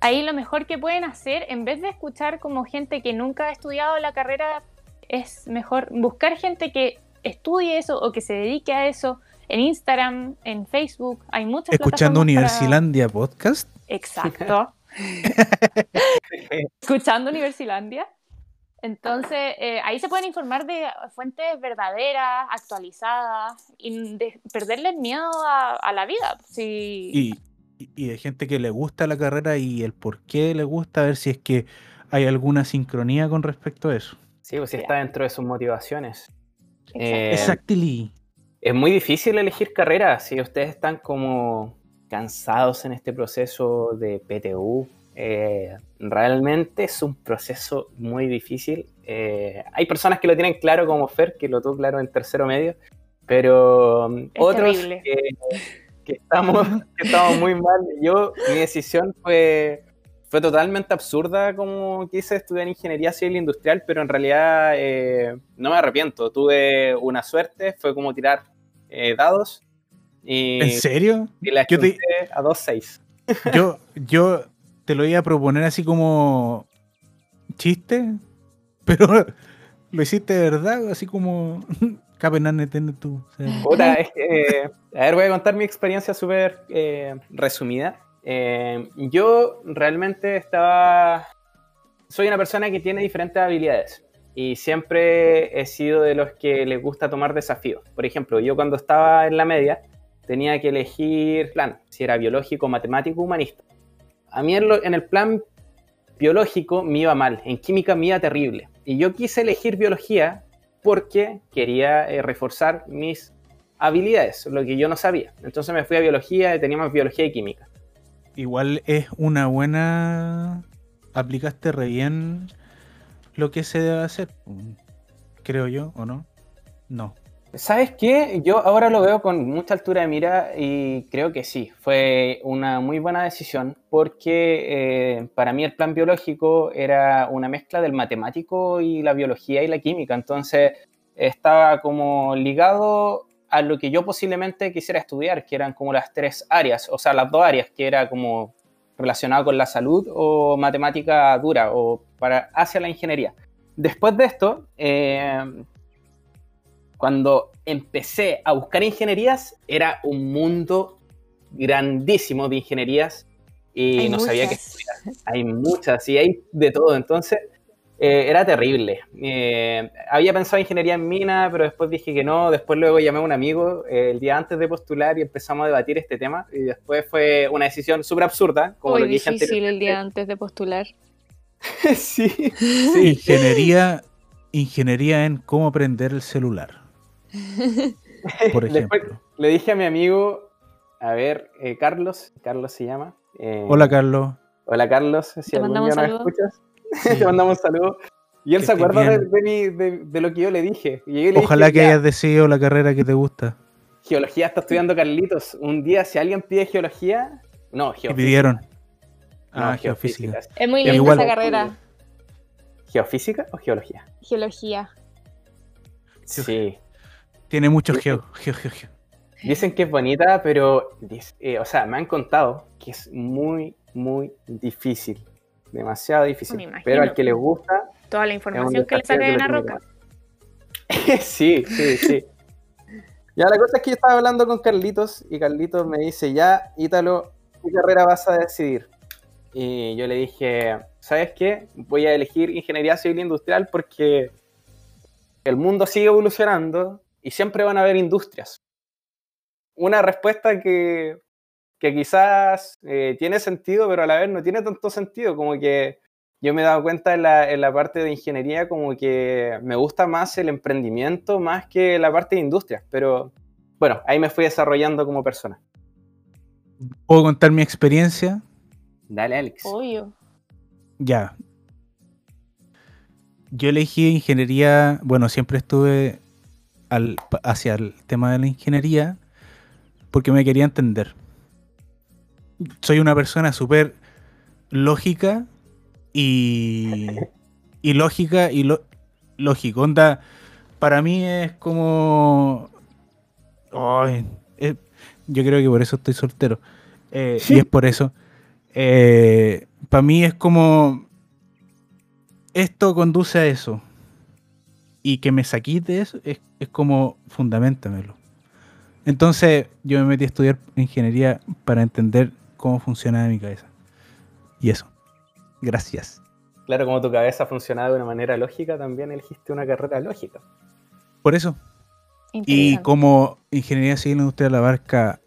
Ahí lo mejor que pueden hacer, en vez de escuchar como gente que nunca ha estudiado la carrera, es mejor buscar gente que estudie eso o que se dedique a eso en Instagram, en Facebook. Hay muchas Escuchando Universilandia Podcast. Exacto. Escuchando Universilandia. Entonces, eh, ahí se pueden informar de fuentes verdaderas, actualizadas, y de perderle el miedo a, la vida. Y, de gente que le gusta la carrera y el por qué le gusta, a ver si es que hay alguna sincronía con respecto a eso. Sí, pues si está dentro de sus motivaciones. Exactly. Eh, es muy difícil elegir carrera si ustedes están como cansados en este proceso de PTU, eh, realmente es un proceso muy difícil. Eh, hay personas que lo tienen claro como Fer, que lo tuvo claro en tercero medio, pero um, otros que, estamos, estamos muy mal. Yo, mi decisión fue, fue totalmente absurda como quise estudiar ingeniería civil industrial, pero en realidad eh, no me arrepiento. Tuve una suerte, fue como tirar dados. Y, ¿En serio? Y la yo a 2-6. Yo, yo te lo iba a proponer así como chiste, pero lo hiciste de verdad, así como Capenane tiene tú. es que, a ver, voy a contar mi experiencia súper eh, resumida. Eh, yo realmente estaba soy una persona que tiene diferentes habilidades y siempre he sido de los que les gusta tomar desafíos. Por ejemplo, yo cuando estaba en la media tenía que elegir plan, si era biológico, matemático, humanista. A mí en, el plan biológico me iba mal, en química me iba terrible. Y yo quise elegir biología porque quería eh, reforzar mis habilidades, lo que yo no sabía. Entonces me fui a biología y teníamos biología y química. Igual es una buena... Aplicaste re bien lo que se debe hacer, creo yo, ¿o no? No. ¿Sabes qué? Yo ahora lo veo con mucha altura de mira y creo que sí, fue una muy buena decisión porque eh, para mí el plan biológico era una mezcla del matemático y la biología y la química, entonces estaba como ligado a lo que yo posiblemente quisiera estudiar, que eran como las tres áreas, o sea, las dos áreas, que era como relacionado con la salud o matemática dura o para hacia la ingeniería. Después de esto, eh, cuando empecé a buscar ingenierías, era un mundo grandísimo de ingenierías y no sabía qué estudiar. Hay muchas y hay de todo. Entonces, eh, era terrible. Eh, había pensado ingeniería en mina, pero después dije que no. Después luego llamé a un amigo eh, el día antes de postular y empezamos a debatir este tema. Y después fue una decisión súper absurda. Como Muy difícil el día antes de postular. sí. sí. Ingeniería, ingeniería en cómo aprender el celular. Por ejemplo. le dije a mi amigo, a ver, eh, Carlos, Carlos se llama. Eh, hola, Carlos. Hola, Carlos. Si Te algún día nos escuchas, te mandamos un saludo. Y él se acuerda de, lo que yo le dije. Ojalá que hayas decidido la carrera que te gusta. Geología está estudiando Carlitos. Un día, si alguien pide geología, no, geofísica. pidieron? Ah, geofísica. Es muy linda esa carrera. ¿Geofísica o geología? Geología. Sí. Tiene mucho geo, geo, geo, Dicen que es bonita, pero, eh, o sea, me han contado que es muy, muy difícil. Demasiado difícil. Pero al que le gusta. Toda la información que le sale de la roca. sí, sí, sí. Ya, la cosa es que yo estaba hablando con Carlitos y Carlitos me dice, ya, Ítalo, ¿qué carrera vas a decidir? Y yo le dije, ¿sabes qué? Voy a elegir ingeniería civil industrial porque el mundo sigue evolucionando y siempre van a haber industrias. Una respuesta que, quizás eh, tiene sentido, pero a la vez no tiene tanto sentido, como que yo me he dado cuenta en la, en la, parte de ingeniería como que me gusta más el emprendimiento más que la parte de industria, pero bueno, ahí me fui desarrollando como persona. ¿Puedo contar mi experiencia? Dale, Alex. Obvio. Ya. Yo elegí ingeniería, bueno, siempre estuve hacia el tema de la ingeniería porque me quería entender. Soy una persona súper lógica y, y lógica y lo, lógico. Onda, para mí es como... yo creo que por eso estoy soltero. Eh, y es por eso. Eh, para mí es como... Esto conduce a eso y que me saquís de eso es, como fundamentamelo. Entonces yo me metí a estudiar ingeniería para entender cómo funciona mi cabeza. Y eso. Gracias. Claro, como tu cabeza funciona de una manera lógica, también elegiste una carrera lógica. Por eso. Y como ingeniería civil industrial abarca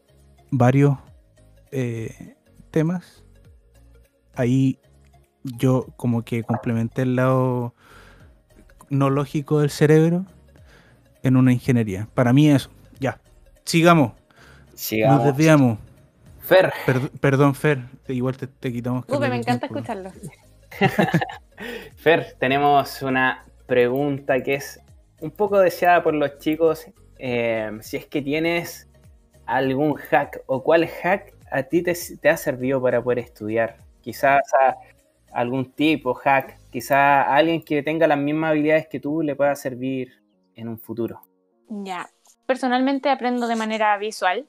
varios eh, temas, ahí yo como que complementé el lado no lógico del cerebro en una ingeniería. Para mí eso. Ya. Sigamos. Nos desviamos. Fer. perdón, Fer. Igual te, quitamos. Uy, me encanta escucharlo. Fer, tenemos una pregunta que es un poco deseada por los chicos. Eh, si es que tienes algún hack o cuál hack a ti te, te ha servido para poder estudiar. Quizás algún tipo, hack, quizá alguien que tenga las mismas habilidades que tú le pueda servir en un futuro. Ya, personalmente aprendo de manera visual,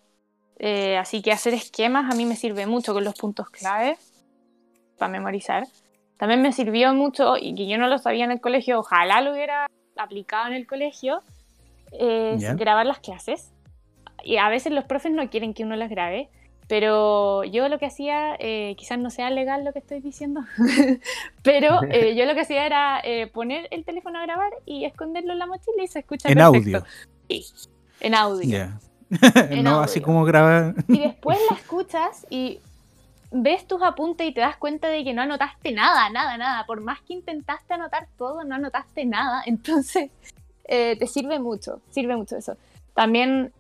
eh, así que hacer esquemas a mí me sirve mucho con los puntos clave para memorizar. También me sirvió mucho, y que yo no lo sabía en el colegio, ojalá lo hubiera aplicado en el colegio, es grabar las clases. Y a veces los profes no quieren que uno las grabe, Pero yo lo que hacía, eh, quizás no sea legal lo que estoy diciendo, pero eh, yo lo que hacía era eh, poner el teléfono a grabar y esconderlo en la mochila y se escucha en audio. Sí, en audio. no así como grabar. y después la escuchas y ves tus apuntes y te das cuenta de que no anotaste nada, nada, nada. Por más que intentaste anotar todo, no anotaste nada. Entonces, te sirve mucho, sirve mucho eso. También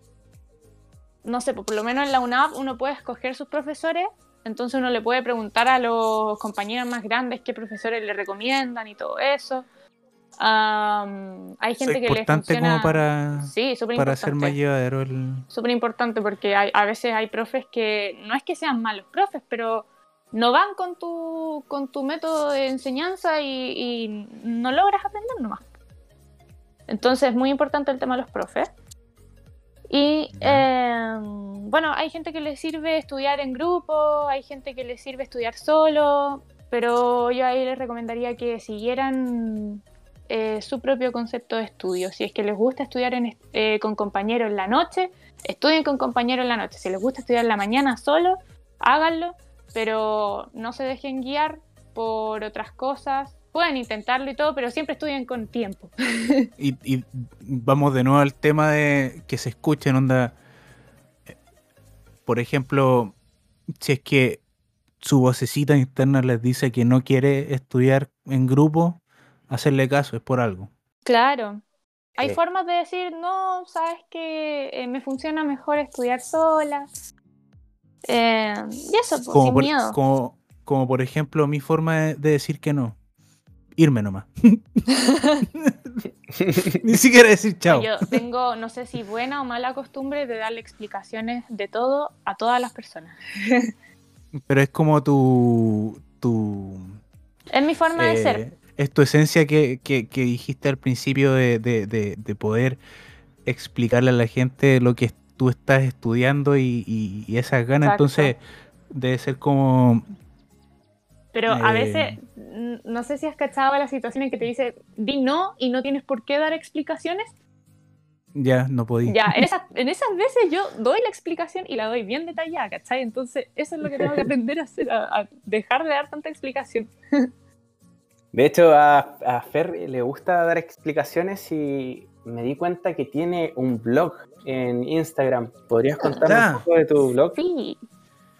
no sé, por lo menos en la UNAP uno puede escoger sus profesores, entonces uno le puede preguntar a los compañeros más grandes qué profesores le recomiendan y todo eso. hay gente que le funciona... como para, sí, para hacer más llevadero el... Súper importante porque hay, a veces hay profes que no es que sean malos profes, pero no van con tu, con tu método de enseñanza y, y no logras aprender nomás. Entonces es muy importante el tema de los profes. Y em, bueno, hay gente que le sirve estudiar en grupo, hay gente que le sirve estudiar solo, pero yo ahí les recomendaría que siguieran eh, su propio concepto de estudio. Si es que les gusta estudiar eh, con compañeros en la noche, estudien con compañeros en la noche. Si les gusta estudiar en la mañana solo, háganlo, pero no se dejen guiar por otras cosas pueden intentarlo y todo, pero siempre estudien con tiempo. y, vamos de nuevo al tema de que se escuchen, onda. Por ejemplo, si es que su vocecita interna les dice que no quiere estudiar en grupo, hacerle caso, es por algo. Claro. Hay formas de decir, no, sabes que eh, me funciona mejor estudiar sola. Eh, y eso, pues, sin miedo. Como, como por ejemplo mi forma de decir que no irme nomás. Ni siquiera decir chao. Yo tengo, no sé si buena o mala costumbre de darle explicaciones de todo a todas las personas. Pero es como tu. tu es mi forma de ser. Eh, es tu esencia que, dijiste al principio de, poder explicarle a la gente lo que tú estás estudiando y, esas ganas. Entonces, debe ser como pero a veces, eh. No sé si has cachado la situación en que te dice, di no y no tienes por qué dar explicaciones. Ya, no podía. Ya, en esas, en esas veces yo doy la explicación y la doy bien detallada, ¿cachai? Entonces, eso es lo que tengo que aprender a hacer, a, dejar de dar tanta explicación. De hecho, a, a, Fer le gusta dar explicaciones y me di cuenta que tiene un blog en Instagram. ¿Podrías contarnos un poco de tu blog? Sí.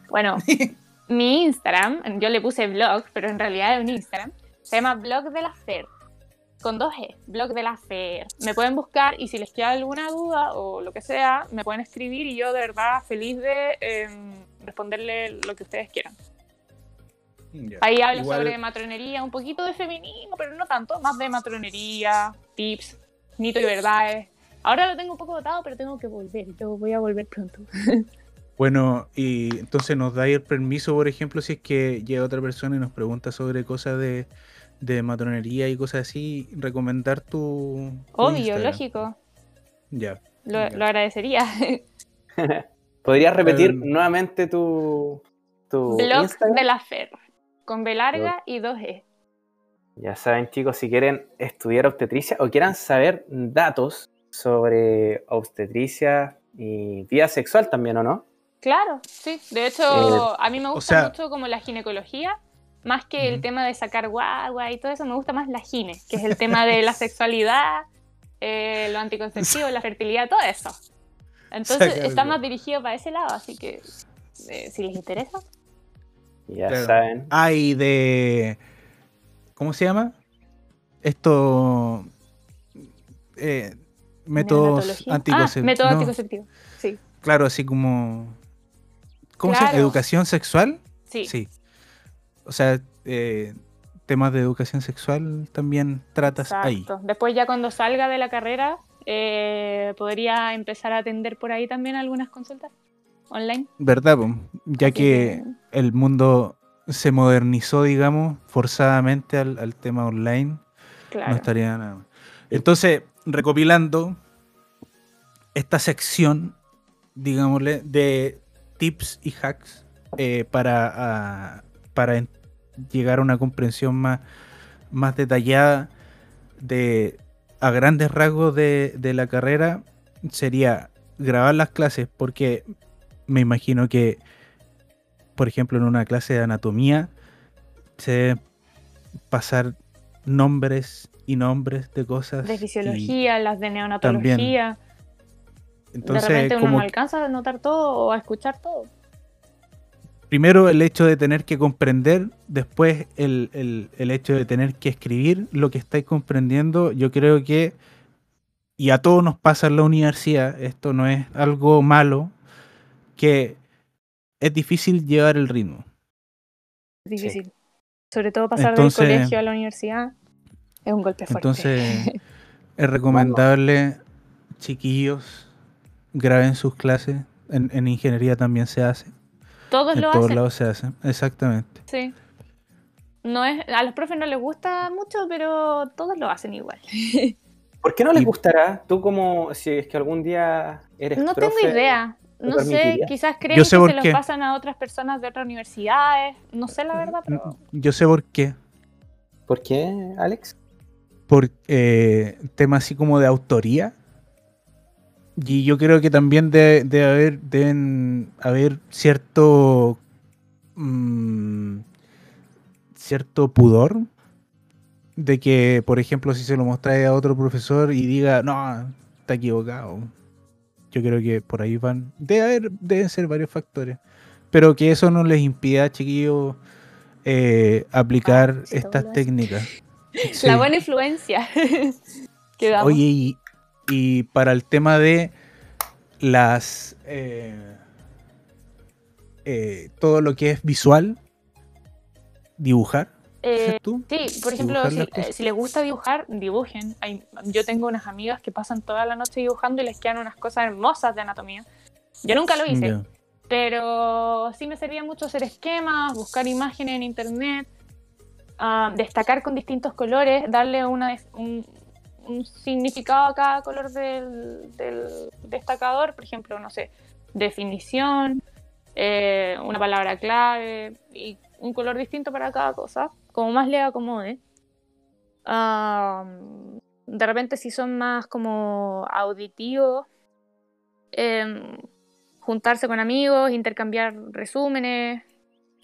Bueno, mi Instagram, yo le puse blog, pero en realidad es un Instagram, se llama Blog de la Fer, con dos E, Blog de la Fer. Me pueden buscar y si les queda alguna duda o lo que sea, me pueden escribir y yo de verdad feliz de em, responderle lo que ustedes quieran. Ahí hablo sobre matronería, un poquito de feminismo, pero no tanto, más de matronería, tips, mito y verdades. Ahora lo tengo un poco dotado, pero tengo que volver, yo voy a volver pronto. Bueno, y entonces nos da el permiso, por ejemplo, si es que llega otra persona y nos pregunta sobre cosas de, matronería y cosas así, recomendar tu. Obvio, lógico. Ya. Lo, agradecería. ¿Podrías repetir nuevamente tu, tu Blog de la Fer, con B larga y dos E. Ya saben, chicos, si quieren estudiar obstetricia o quieran saber datos sobre obstetricia y vida sexual también, ¿o no? Claro, sí. De hecho, eh, a mí me gusta mucho como la ginecología, más que el tema de sacar guagua y todo eso, me gusta más la gine, que es el tema de la sexualidad, eh, lo anticonceptivo, la fertilidad, todo eso. Entonces está más dirigido para ese lado, así que eh, si les interesa. Ya saben. Hay de... ¿Cómo se llama? Esto... métodos anticonceptivos. Ah, método anticonceptivo, sí. Claro, así como ¿Cómo se llama? ¿Educación sexual? Sí. Sí. O sea, eh, temas de educación sexual también tratas ahí. Después ya cuando salga de la carrera, eh, podría empezar a atender por ahí también algunas consultas online. ¿Verdad? Ya que, el mundo se modernizó, digamos, forzadamente al, tema online. No estaría nada. Entonces, recopilando esta sección, digámosle, de tips y hacks eh, para, ah, para llegar a una comprensión más, más detallada de a grandes rasgos de, la carrera sería grabar las clases porque me imagino que por ejemplo, en una clase de anatomía, se deben pasar nombres y nombres de cosas. De fisiología, las de neonatología. Entonces, de repente uno no alcanza a notar todo o a escuchar todo. Primero el hecho de tener que comprender, después el, el hecho de tener que escribir lo que estáis comprendiendo, yo creo que, y a todos nos pasa en la universidad, esto no es algo malo, que es difícil llevar el ritmo. Es difícil. Sobre todo pasar del colegio a la universidad es un golpe fuerte. Entonces, es recomendable, chiquillos, graben sus clases. En, ingeniería también se hace. Todos en lo todos lados se hace, exactamente. Sí. No es, a los profes no les gusta mucho, pero todos lo hacen igual. ¿Por qué no les gustará? Tú como, si es que algún día eres No tengo idea. No sé, quizás creen que se los pasan a otras personas de otras universidades. No sé la verdad, pero... Yo sé por qué. ¿Por qué, Alex? Por eh, temas así como de autoría. Y yo creo que también debe, haber, deben haber cierto... Mm, cierto pudor de que, por ejemplo, si se lo mostráis a otro profesor y diga, no, está equivocado yo creo que por ahí van. Debe haber, deben ser varios factores. Pero que eso no les impida, chiquillos, eh, aplicar ah, estas técnicas. La buena influencia. Oye, y, para el tema de las. Eh, eh, todo lo que es visual, dibujar. Eh, sí, por ejemplo, eh, si, les gusta dibujar, dibujen. yo tengo unas amigas que pasan toda la noche dibujando y les quedan unas cosas hermosas de anatomía. Yo nunca lo hice, pero sí me servía mucho hacer esquemas, buscar imágenes en internet, ah, destacar con distintos colores, darle una, un, significado a cada color del, destacador, por ejemplo, no sé, definición, eh, una palabra clave y un color distinto para cada cosa como más le acomode. de repente si son más como auditivos, em, juntarse con amigos, intercambiar resúmenes,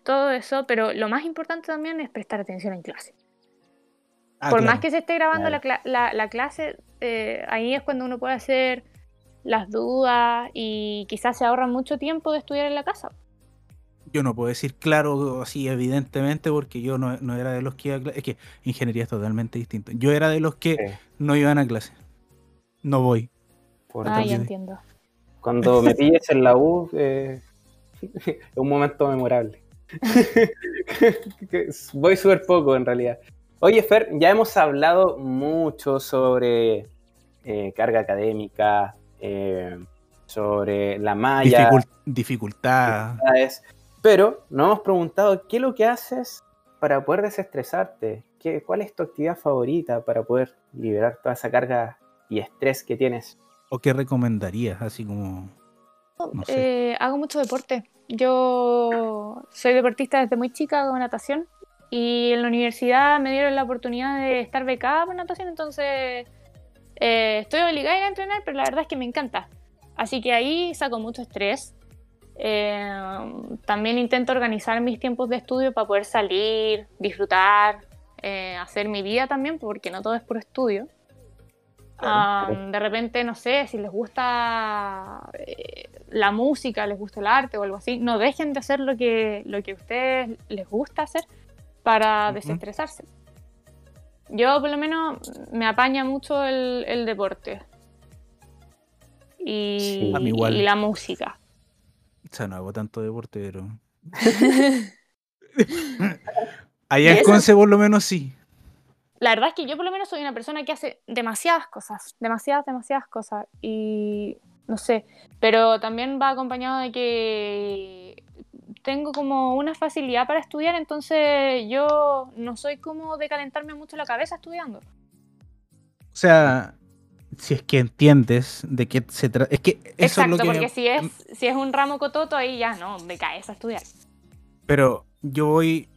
todo eso, pero lo más importante también es prestar atención en clase. Ah, Por más que se esté grabando la, clase, eh, ahí es cuando uno puede hacer las dudas y quizás se ahorra mucho tiempo de estudiar en la casa yo no puedo decir claro así evidentemente porque yo no, era de los que iba a clase. Es que ingeniería es totalmente distinto. Yo era de los que no iban a clase. No voy. ah, ya entiendo. Cuando me pilles en la U, eh, es un momento memorable. voy súper poco en realidad. Oye, Fer, ya hemos hablado mucho sobre eh, carga académica, eh, sobre la malla. dificultad. Pero nos hemos preguntado qué es lo que haces para poder desestresarte, ¿Qué, cuál es tu actividad favorita para poder liberar toda esa carga y estrés que tienes. ¿O qué recomendarías? Así como... Eh, hago mucho deporte. Yo soy deportista desde muy chica, hago natación. Y en la universidad me dieron la oportunidad de estar becada por natación, entonces eh, estoy obligada a ir a entrenar, pero la verdad es que me encanta. Así que ahí saco mucho estrés. Eh, también intento organizar mis tiempos de estudio para poder salir, disfrutar, eh, hacer mi vida también, porque no todo es por estudio. de repente, no sé, si les gusta eh, la música, les gusta el arte o algo así, no dejen de hacer lo que, lo que a ustedes les gusta hacer para desestresarse. Yo por lo menos me apaña mucho el, deporte y, y la música. O sea, no hago tanto deporte, pero. Allá en Conce, por lo menos sí. La verdad es que yo, por lo menos, soy una persona que hace demasiadas cosas. Demasiadas, demasiadas cosas. Y. No sé. Pero también va acompañado de que tengo como una facilidad para estudiar, entonces yo no soy como de calentarme mucho la cabeza estudiando. O sea, si es que entiendes de qué se trata. Es que eso Exacto, es lo que porque si es, si es un ramo cototo, ahí ya no, me caes a estudiar. Pero yo voy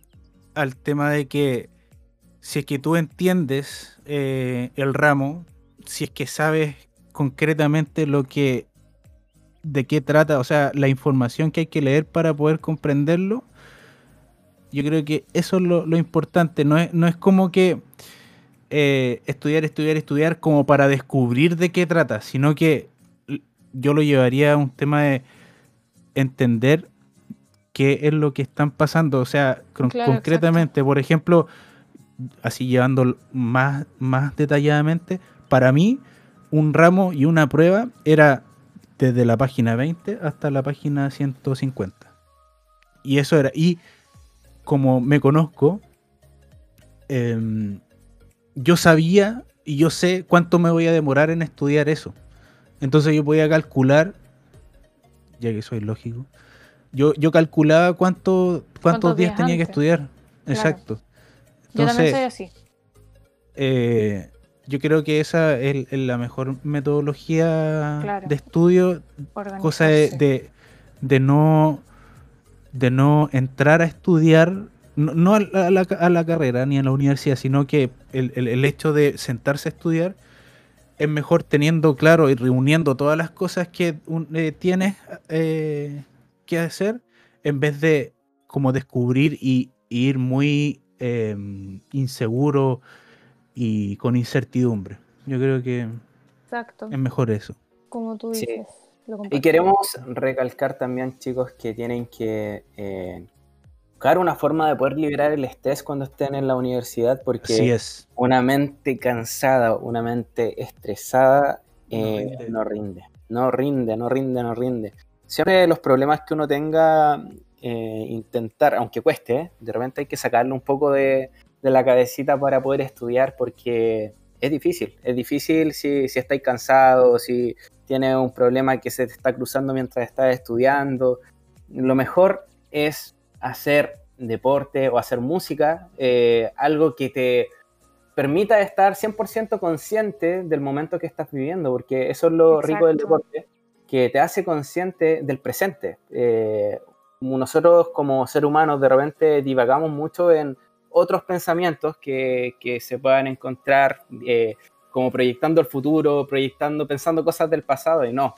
al tema de que si es que tú entiendes eh, el ramo, si es que sabes concretamente lo que de qué trata, o sea, la información que hay que leer para poder comprenderlo. Yo creo que eso es lo, importante, no es, no es como que eh, estudiar, estudiar, estudiar como para descubrir de qué trata, sino que yo lo llevaría a un tema de entender qué es lo que están pasando, o sea, concretamente, por ejemplo, así llevando más, más detalladamente, para mí un ramo y una prueba era desde la página 20 hasta la página 150. Y eso era, y como me conozco, em, yo sabía y yo sé cuánto me voy a demorar en estudiar eso. Entonces yo podía calcular, ya que soy lógico, yo, yo calculaba cuánto, cuántos, días, tenía que estudiar. Exacto. yo también soy así. Eh, yo creo que esa es, la mejor metodología de estudio, cosa de, de, no de no entrar a estudiar, no, a, la, carrera ni a la universidad, sino que el, hecho de sentarse a estudiar es mejor teniendo claro y reuniendo todas las cosas que eh, tienes eh, que hacer en vez de como descubrir y, ir muy em, inseguro y con incertidumbre. Yo creo que es mejor eso. Como tú dices. Y queremos recalcar también, chicos, que tienen que eh, buscar una forma de poder liberar el estrés cuando estén en la universidad, porque es. una mente cansada, una mente estresada eh, no, rinde. no rinde. No rinde, no rinde, Siempre los problemas que uno tenga, eh, intentar, aunque cueste, de repente hay que sacarle un poco de, de la cabecita para poder estudiar porque es difícil, es difícil si, si estáis cansados, si tienes un problema que se te está cruzando mientras estás estudiando. Lo mejor es hacer deporte o hacer música, eh, algo que te permita estar 100% consciente del momento que estás viviendo, porque eso es lo rico del deporte, que te hace consciente del presente. Eh, nosotros como seres humanos de repente divagamos mucho en otros pensamientos que, se puedan encontrar eh, como proyectando el futuro, proyectando, pensando cosas del pasado y no,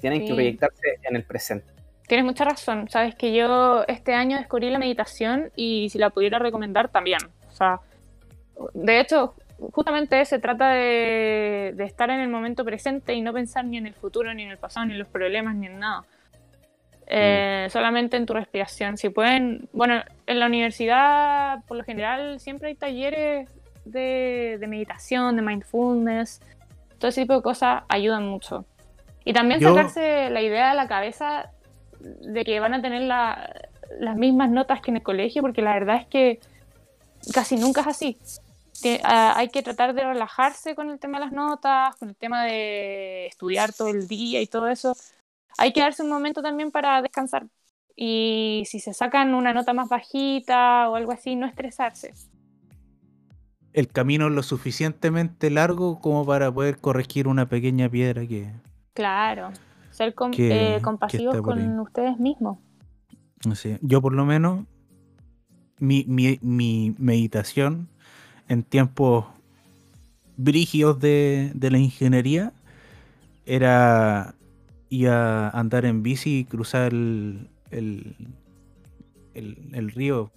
tienen que proyectarse en el presente. Tienes mucha razón, sabes que yo este año descubrí la meditación y si la pudiera recomendar también, o sea, de hecho, justamente se trata de, de estar en el momento presente y no pensar ni en el futuro, ni en el pasado, ni en los problemas, ni en nada. Eh, solamente en tu respiración. Si pueden, bueno, en la universidad por lo general siempre hay talleres de, meditación, de mindfulness, todo ese tipo de cosas ayudan mucho. Y también sacarse la idea de la cabeza de que van a tener las mismas notas que en el colegio, porque la verdad es que casi nunca es así. Ah, hay que tratar de relajarse con el tema de las notas, con el tema de estudiar todo el día y todo eso, hay que darse un momento también para descansar. Y si se sacan una nota más bajita o algo así, no estresarse. El camino es lo suficientemente largo como para poder corregir una pequeña piedra que... Claro, ser eh, compasivos con ustedes mismos. Yo por lo menos, mi, mi, meditación en tiempos brígidos de, de la ingeniería era y a andar en bici y cruzar el, el, el, río.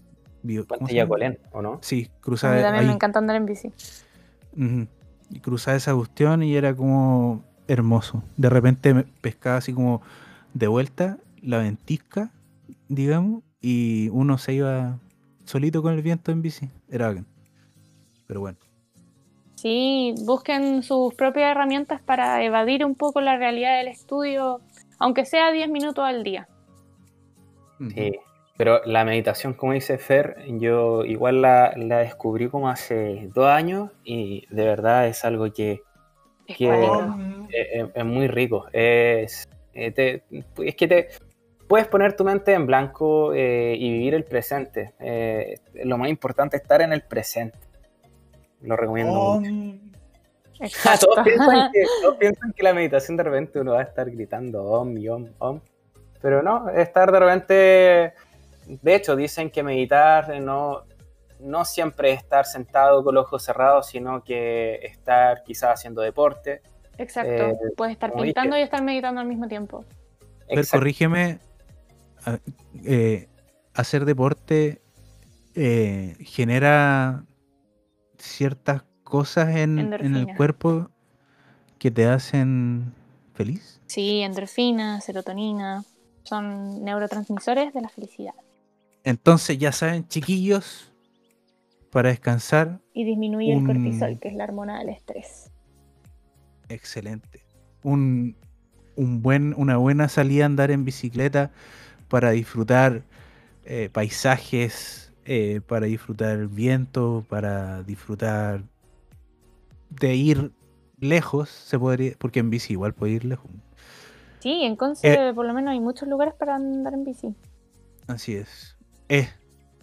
Puente Colén, ¿o no? Sí, cruzar. A mí también me encanta andar en bici. Y cruzar esa cuestión y era como hermoso. De repente me pescaba así como de vuelta la ventisca, digamos, y uno se iba solito con el viento en bici. Era bacán. Pero bueno. Sí, busquen sus propias herramientas para evadir un poco la realidad del estudio, aunque sea 10 minutos al día. Sí, pero la meditación, como dice Fer, yo igual la, descubrí como hace dos años y de verdad es algo que, es, muy rico. Es, eh, es que te puedes poner tu mente en blanco eh, y vivir el presente. Eh, lo más importante es estar en el presente. Lo recomiendo mucho. todos, piensan que, la meditación de repente uno va a estar gritando om y om, om. Pero no, estar de repente. De hecho, dicen que meditar no, no siempre es estar sentado con los ojos cerrados, sino que estar quizás haciendo deporte. Exacto, eh, puedes estar pintando y estar meditando al mismo tiempo. Pero corrígeme, eh, hacer deporte eh, genera ciertas cosas en, el cuerpo que te hacen feliz. Sí, endorfina, serotonina, son neurotransmisores de la felicidad. Entonces ya saben, chiquillos, para descansar. Y disminuye el cortisol, que es la hormona del estrés. Excelente. Un, un buen, una buena salida a andar en bicicleta para disfrutar eh, paisajes, eh, para disfrutar el viento, para disfrutar de ir lejos, se podría, porque en bici igual puede ir lejos. Sí, en Conce eh, por lo menos hay muchos lugares para andar en bici. Así es. Es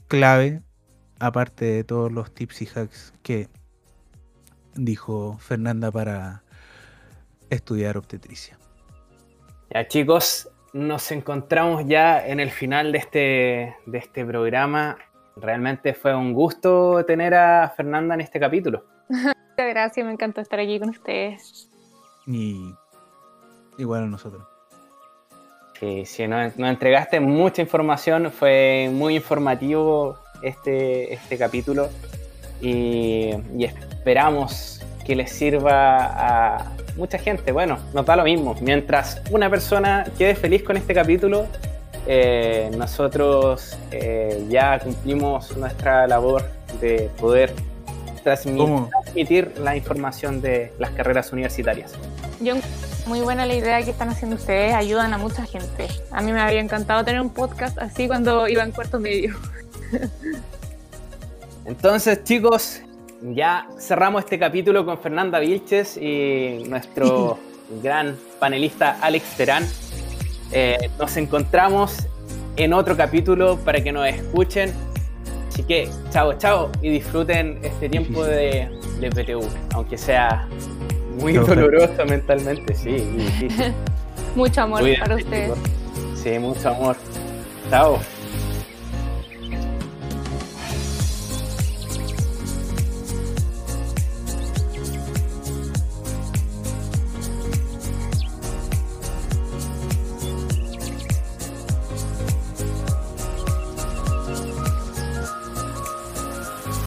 clave, aparte de todos los tips y hacks que dijo Fernanda para estudiar obstetricia. Ya chicos, nos encontramos ya en el final de este, de este programa. Realmente fue un gusto tener a Fernanda en este capítulo. Muchas gracias, me encantó estar aquí con ustedes. Y igual a nosotros. Sí, sí, nos, entregaste mucha información, fue muy informativo este, este capítulo y, y esperamos que les sirva a, mucha gente, bueno, nos da lo mismo. Mientras una persona quede feliz con este capítulo, eh, nosotros eh, ya cumplimos nuestra labor de poder transmitir, la información de las carreras universitarias. Yo, muy buena la idea que están haciendo ustedes, ayudan a mucha gente. A mí me habría encantado tener un podcast así cuando iba en cuarto medio. Entonces, chicos, ya cerramos este capítulo con Fernanda Vilches y nuestro gran panelista Alex Terán. Eh, nos encontramos en otro capítulo para que nos escuchen. Así que, chao, chao y disfruten este tiempo de, de PTU, aunque sea muy doloroso mentalmente, sí, mucho amor para ustedes. Sí, mucho amor. Chao.